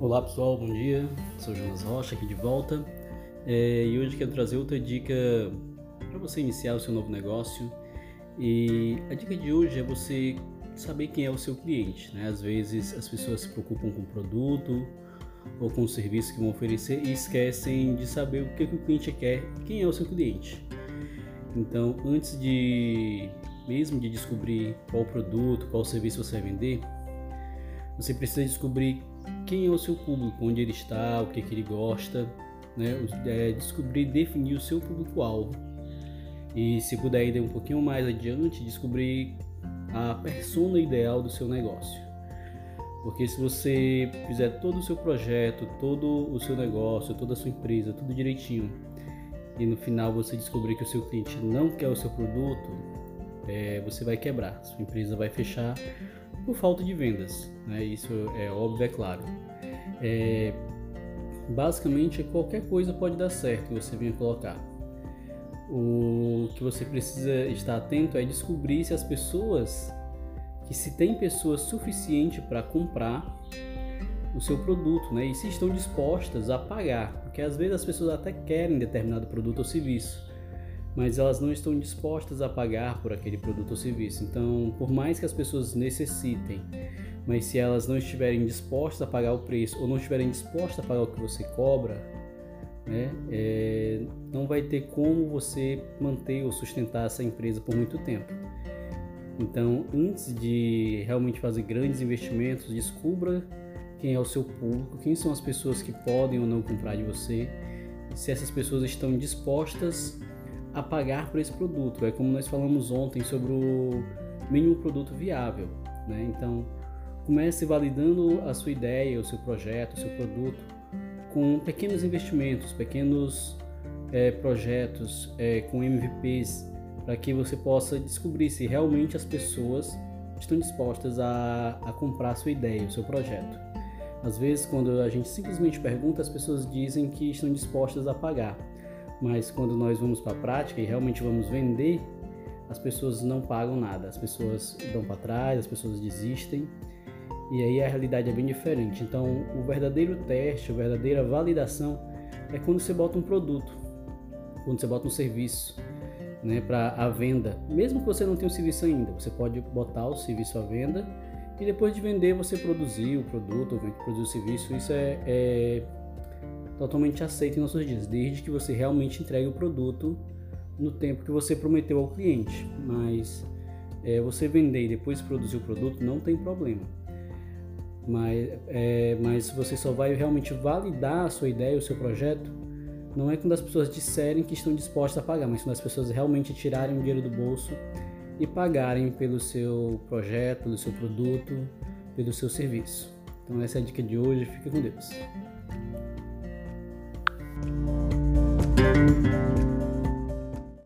Olá pessoal, bom dia. Sou Jonas Rocha aqui de volta é, e hoje quero trazer outra dica para você iniciar o seu novo negócio. E a dica de hoje é você saber quem é o seu cliente. Né? Às vezes as pessoas se preocupam com o produto ou com o serviço que vão oferecer e esquecem de saber o que, que o cliente quer, quem é o seu cliente. Então, antes de mesmo de descobrir qual produto, qual serviço você vai vender, você precisa descobrir quem é o seu público, onde ele está, o que, que ele gosta, né? É descobrir, definir o seu público-alvo. E se puder ir um pouquinho mais adiante, descobrir a persona ideal do seu negócio. Porque se você fizer todo o seu projeto, todo o seu negócio, toda a sua empresa, tudo direitinho, e no final você descobrir que o seu cliente não quer o seu produto, é, você vai quebrar, sua empresa vai fechar por falta de vendas. Né? Isso é óbvio, é claro. É, basicamente, qualquer coisa pode dar certo que você venha colocar. O que você precisa estar atento é descobrir se as pessoas, que se tem pessoas suficientes para comprar o seu produto, né? E se estão dispostas a pagar, porque às vezes as pessoas até querem determinado produto ou serviço, mas elas não estão dispostas a pagar por aquele produto ou serviço. Então, por mais que as pessoas necessitem, mas se elas não estiverem dispostas a pagar o preço ou não estiverem dispostas a pagar o que você cobra, né, é, não vai ter como você manter ou sustentar essa empresa por muito tempo. Então, antes de realmente fazer grandes investimentos, descubra quem é o seu público, quem são as pessoas que podem ou não comprar de você, se essas pessoas estão dispostas a pagar por esse produto. É como nós falamos ontem sobre o mínimo produto viável. Né? Então, comece validando a sua ideia, o seu projeto, o seu produto com pequenos investimentos, pequenos é, projetos, é, com MVPs, para que você possa descobrir se realmente as pessoas estão dispostas a, a comprar a sua ideia, o seu projeto. Às vezes, quando a gente simplesmente pergunta, as pessoas dizem que estão dispostas a pagar mas quando nós vamos para a prática e realmente vamos vender, as pessoas não pagam nada, as pessoas dão para trás, as pessoas desistem e aí a realidade é bem diferente. Então, o verdadeiro teste, a verdadeira validação é quando você bota um produto, quando você bota um serviço, né, para a venda. Mesmo que você não tenha o serviço ainda, você pode botar o serviço à venda e depois de vender você produzir o produto, ou produzir o serviço. Isso é, é totalmente aceito em nossos dias, desde que você realmente entregue o produto no tempo que você prometeu ao cliente. Mas é, você vender e depois produzir o produto não tem problema. Mas, é, mas você só vai realmente validar a sua ideia, o seu projeto, não é quando as pessoas disserem que estão dispostas a pagar, mas quando as pessoas realmente tirarem o dinheiro do bolso e pagarem pelo seu projeto, pelo seu produto, pelo seu serviço. Então essa é a dica de hoje. Fique com Deus. Música